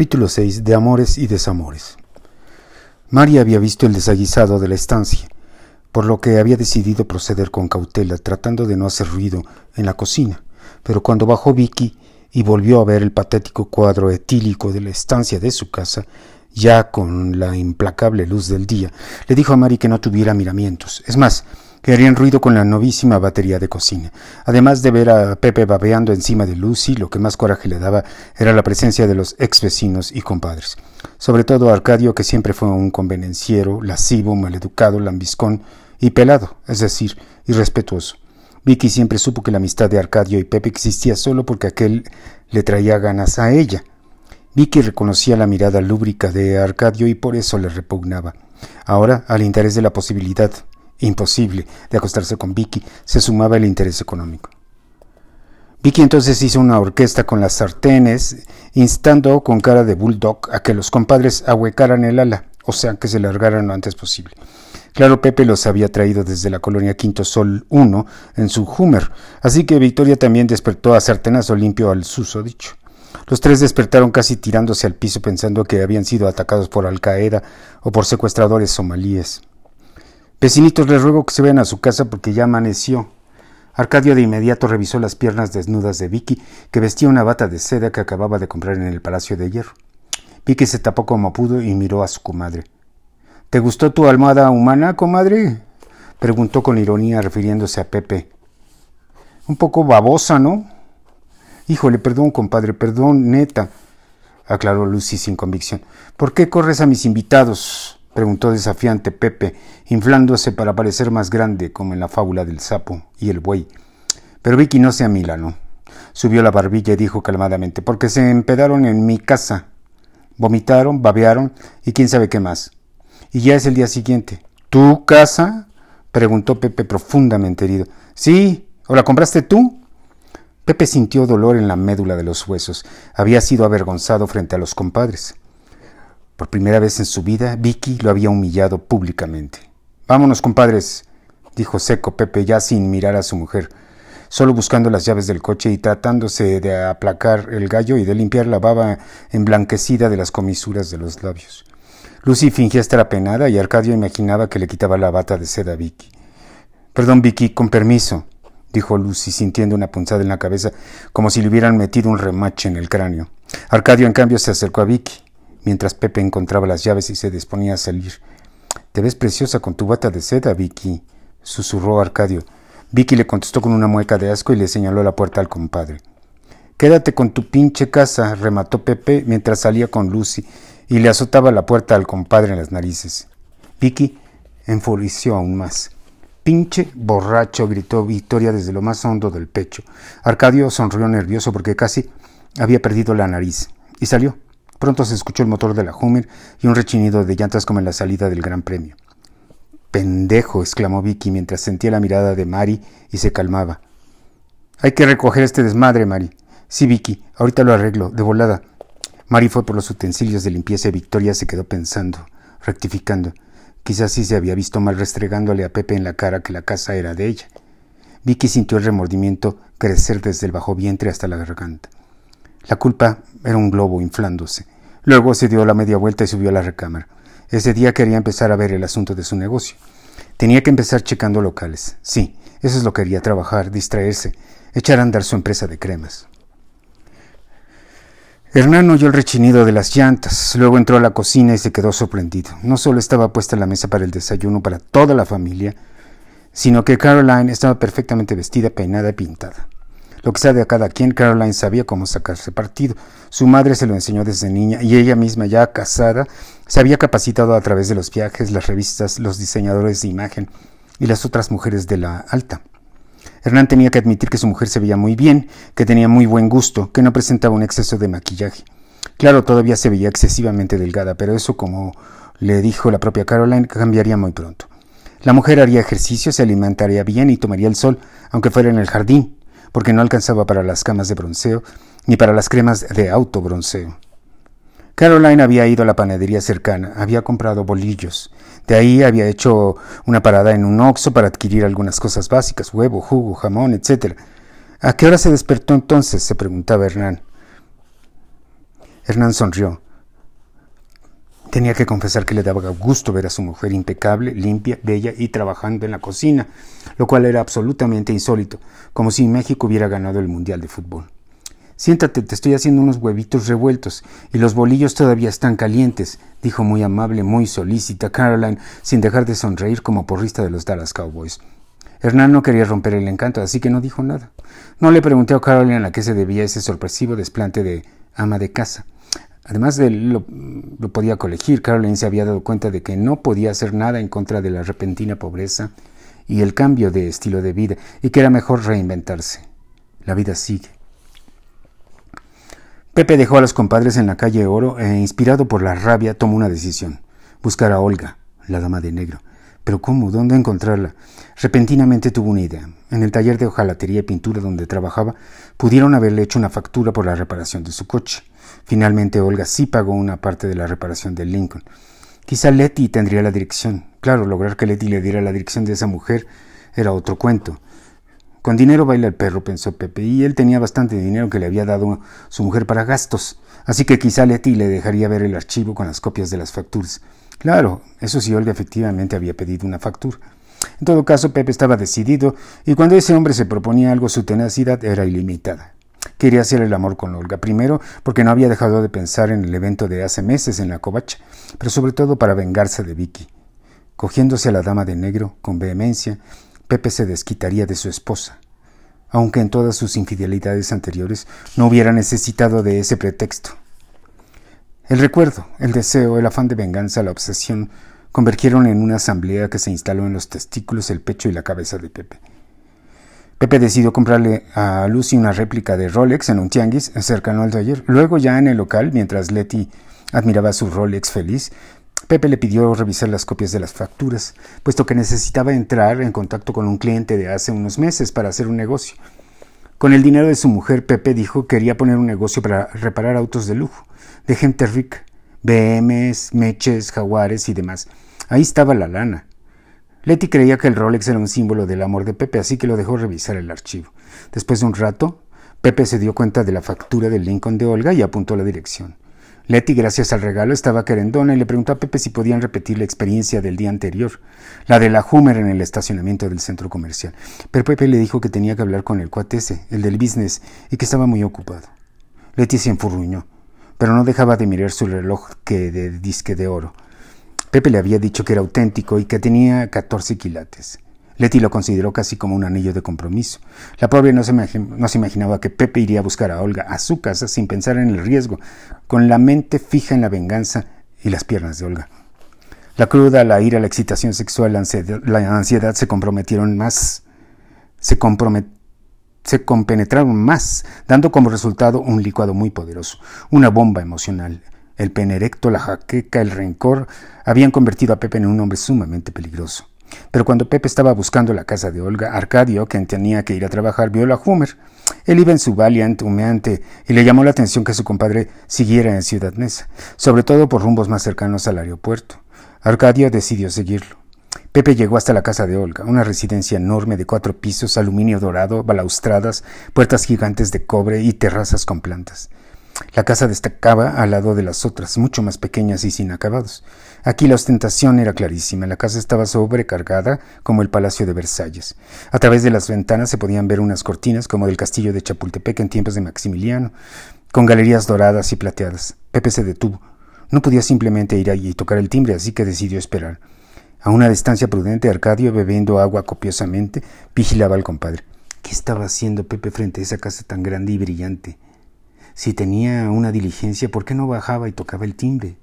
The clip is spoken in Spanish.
Capítulo 6 de Amores y Desamores. María había visto el desaguisado de la estancia, por lo que había decidido proceder con cautela, tratando de no hacer ruido en la cocina. Pero cuando bajó Vicky y volvió a ver el patético cuadro etílico de la estancia de su casa, ya con la implacable luz del día, le dijo a Mari que no tuviera miramientos. Es más, que harían ruido con la novísima batería de cocina. Además de ver a Pepe babeando encima de Lucy, lo que más coraje le daba era la presencia de los ex vecinos y compadres. Sobre todo Arcadio, que siempre fue un convenenciero, lascivo, maleducado, lambiscón y pelado, es decir, irrespetuoso. Vicky siempre supo que la amistad de Arcadio y Pepe existía solo porque aquel le traía ganas a ella. Vicky reconocía la mirada lúbrica de Arcadio y por eso le repugnaba. Ahora, al interés de la posibilidad imposible de acostarse con Vicky, se sumaba el interés económico. Vicky entonces hizo una orquesta con las sartenes, instando con cara de bulldog a que los compadres ahuecaran el ala, o sea, que se largaran lo antes posible. Claro, Pepe los había traído desde la colonia Quinto Sol 1 en su Hummer, así que Victoria también despertó a sartenazo limpio al susodicho. Los tres despertaron casi tirándose al piso pensando que habían sido atacados por Al Qaeda o por secuestradores somalíes. Vecinitos, les ruego que se vayan a su casa porque ya amaneció. Arcadio de inmediato revisó las piernas desnudas de Vicky, que vestía una bata de seda que acababa de comprar en el Palacio de Hierro. Vicky se tapó como pudo y miró a su comadre. ¿Te gustó tu almohada humana, comadre? preguntó con ironía refiriéndose a Pepe. Un poco babosa, ¿no? Híjole, perdón, compadre, perdón, neta, aclaró Lucy sin convicción. ¿Por qué corres a mis invitados? Preguntó desafiante Pepe, inflándose para parecer más grande, como en la fábula del sapo y el buey. Pero Vicky no se amílanó. Subió la barbilla y dijo calmadamente, porque se empedaron en mi casa. Vomitaron, babearon y quién sabe qué más. Y ya es el día siguiente. ¿Tu casa? preguntó Pepe profundamente herido. Sí, ¿o la compraste tú? Pepe sintió dolor en la médula de los huesos. Había sido avergonzado frente a los compadres. Por primera vez en su vida, Vicky lo había humillado públicamente. Vámonos, compadres, dijo seco Pepe ya sin mirar a su mujer, solo buscando las llaves del coche y tratándose de aplacar el gallo y de limpiar la baba emblanquecida de las comisuras de los labios. Lucy fingía estar apenada y Arcadio imaginaba que le quitaba la bata de seda a Vicky. Perdón, Vicky, con permiso, dijo Lucy, sintiendo una punzada en la cabeza, como si le hubieran metido un remache en el cráneo. Arcadio, en cambio, se acercó a Vicky mientras Pepe encontraba las llaves y se disponía a salir. Te ves preciosa con tu bata de seda, Vicky, susurró Arcadio. Vicky le contestó con una mueca de asco y le señaló la puerta al compadre. Quédate con tu pinche casa, remató Pepe mientras salía con Lucy y le azotaba la puerta al compadre en las narices. Vicky enfureció aún más. Pinche borracho, gritó Victoria desde lo más hondo del pecho. Arcadio sonrió nervioso porque casi había perdido la nariz y salió. Pronto se escuchó el motor de la Hummer y un rechinido de llantas como en la salida del Gran Premio. Pendejo, exclamó Vicky mientras sentía la mirada de Mari y se calmaba. Hay que recoger este desmadre, Mari. Sí, Vicky, ahorita lo arreglo, de volada. Mari fue por los utensilios de limpieza y Victoria se quedó pensando, rectificando. Quizás sí se había visto mal restregándole a Pepe en la cara que la casa era de ella. Vicky sintió el remordimiento crecer desde el bajo vientre hasta la garganta. La culpa era un globo inflándose. Luego se dio la media vuelta y subió a la recámara. Ese día quería empezar a ver el asunto de su negocio. Tenía que empezar checando locales. Sí, eso es lo que quería trabajar, distraerse, echar a andar su empresa de cremas. Hernán oyó el rechinido de las llantas, luego entró a la cocina y se quedó sorprendido. No solo estaba puesta la mesa para el desayuno para toda la familia, sino que Caroline estaba perfectamente vestida, peinada y pintada. Lo que sea de cada quien, Caroline sabía cómo sacarse partido. Su madre se lo enseñó desde niña y ella misma, ya casada, se había capacitado a través de los viajes, las revistas, los diseñadores de imagen y las otras mujeres de la alta. Hernán tenía que admitir que su mujer se veía muy bien, que tenía muy buen gusto, que no presentaba un exceso de maquillaje. Claro, todavía se veía excesivamente delgada, pero eso, como le dijo la propia Caroline, cambiaría muy pronto. La mujer haría ejercicio, se alimentaría bien y tomaría el sol, aunque fuera en el jardín, porque no alcanzaba para las camas de bronceo ni para las cremas de autobronceo. Caroline había ido a la panadería cercana, había comprado bolillos. De ahí había hecho una parada en un oxo para adquirir algunas cosas básicas, huevo, jugo, jamón, etc. ¿A qué hora se despertó entonces? se preguntaba Hernán. Hernán sonrió. Tenía que confesar que le daba gusto ver a su mujer impecable, limpia, bella y trabajando en la cocina, lo cual era absolutamente insólito, como si México hubiera ganado el Mundial de Fútbol. Siéntate, te estoy haciendo unos huevitos revueltos y los bolillos todavía están calientes, dijo muy amable, muy solícita Caroline, sin dejar de sonreír como porrista de los Dallas Cowboys. Hernán no quería romper el encanto, así que no dijo nada. No le pregunté a Caroline a qué se debía ese sorpresivo desplante de ama de casa. Además de lo, lo podía colegir, Caroline se había dado cuenta de que no podía hacer nada en contra de la repentina pobreza y el cambio de estilo de vida, y que era mejor reinventarse. La vida sigue. Pepe dejó a los compadres en la calle Oro e, inspirado por la rabia, tomó una decisión: buscar a Olga, la dama de negro. Pero ¿cómo? ¿Dónde encontrarla? Repentinamente tuvo una idea. En el taller de hojalatería y pintura donde trabajaba, pudieron haberle hecho una factura por la reparación de su coche. Finalmente Olga sí pagó una parte de la reparación del Lincoln. Quizá Letty tendría la dirección. Claro, lograr que Letty le diera la dirección de esa mujer era otro cuento. Con dinero baila el perro, pensó Pepe, y él tenía bastante dinero que le había dado su mujer para gastos, así que quizá Letty le dejaría ver el archivo con las copias de las facturas. Claro, eso sí, Olga efectivamente había pedido una factura. En todo caso, Pepe estaba decidido, y cuando ese hombre se proponía algo, su tenacidad era ilimitada. Quería hacer el amor con Olga, primero porque no había dejado de pensar en el evento de hace meses en la covacha, pero sobre todo para vengarse de Vicky. Cogiéndose a la dama de negro con vehemencia, Pepe se desquitaría de su esposa, aunque en todas sus infidelidades anteriores no hubiera necesitado de ese pretexto. El recuerdo, el deseo, el afán de venganza, la obsesión convergieron en una asamblea que se instaló en los testículos, el pecho y la cabeza de Pepe. Pepe decidió comprarle a Lucy una réplica de Rolex en un tianguis cercano al taller. Luego, ya en el local, mientras Letty admiraba su Rolex feliz, Pepe le pidió revisar las copias de las facturas, puesto que necesitaba entrar en contacto con un cliente de hace unos meses para hacer un negocio. Con el dinero de su mujer, Pepe dijo que quería poner un negocio para reparar autos de lujo, de gente rica, BMs, Meches, Jaguares y demás. Ahí estaba la lana. Letty creía que el Rolex era un símbolo del amor de Pepe, así que lo dejó revisar el archivo. Después de un rato, Pepe se dio cuenta de la factura del Lincoln de Olga y apuntó la dirección. Letty, gracias al regalo, estaba querendona y le preguntó a Pepe si podían repetir la experiencia del día anterior, la de la Hummer en el estacionamiento del centro comercial. Pero Pepe le dijo que tenía que hablar con el cuate ese, el del business, y que estaba muy ocupado. Letty se enfurruñó, pero no dejaba de mirar su reloj que de disque de oro. Pepe le había dicho que era auténtico y que tenía 14 quilates. Letty lo consideró casi como un anillo de compromiso. La pobre no se, imaginaba que Pepe iría a buscar a Olga a su casa sin pensar en el riesgo, con la mente fija en la venganza y las piernas de Olga. La cruda, la ira, la excitación sexual, la ansiedad, se comprometieron más, se compenetraron más, dando como resultado un licuado muy poderoso, una bomba emocional, el pene erecto, la jaqueca, el rencor habían convertido a Pepe en un hombre sumamente peligroso. Pero cuando Pepe estaba buscando la casa de Olga, Arcadio, quien tenía que ir a trabajar, vio la Hummer. Él iba en su Valiant humeante y le llamó la atención que su compadre siguiera en Ciudad Mesa, sobre todo por rumbos más cercanos al aeropuerto. Arcadio decidió seguirlo. Pepe llegó hasta la casa de Olga, una residencia enorme de cuatro pisos, aluminio dorado, balaustradas, puertas gigantes de cobre y terrazas con plantas. La casa destacaba al lado de las otras, mucho más pequeñas y sin acabados. Aquí la ostentación era clarísima. La casa estaba sobrecargada como el Palacio de Versalles. A través de las ventanas se podían ver unas cortinas como del castillo de Chapultepec en tiempos de Maximiliano, con galerías doradas y plateadas. Pepe se detuvo. No podía simplemente ir allí y tocar el timbre, así que decidió esperar. A una distancia prudente, Arcadio, bebiendo agua copiosamente, vigilaba al compadre. ¿Qué estaba haciendo Pepe frente a esa casa tan grande y brillante? Si tenía una diligencia, ¿por qué no bajaba y tocaba el timbre?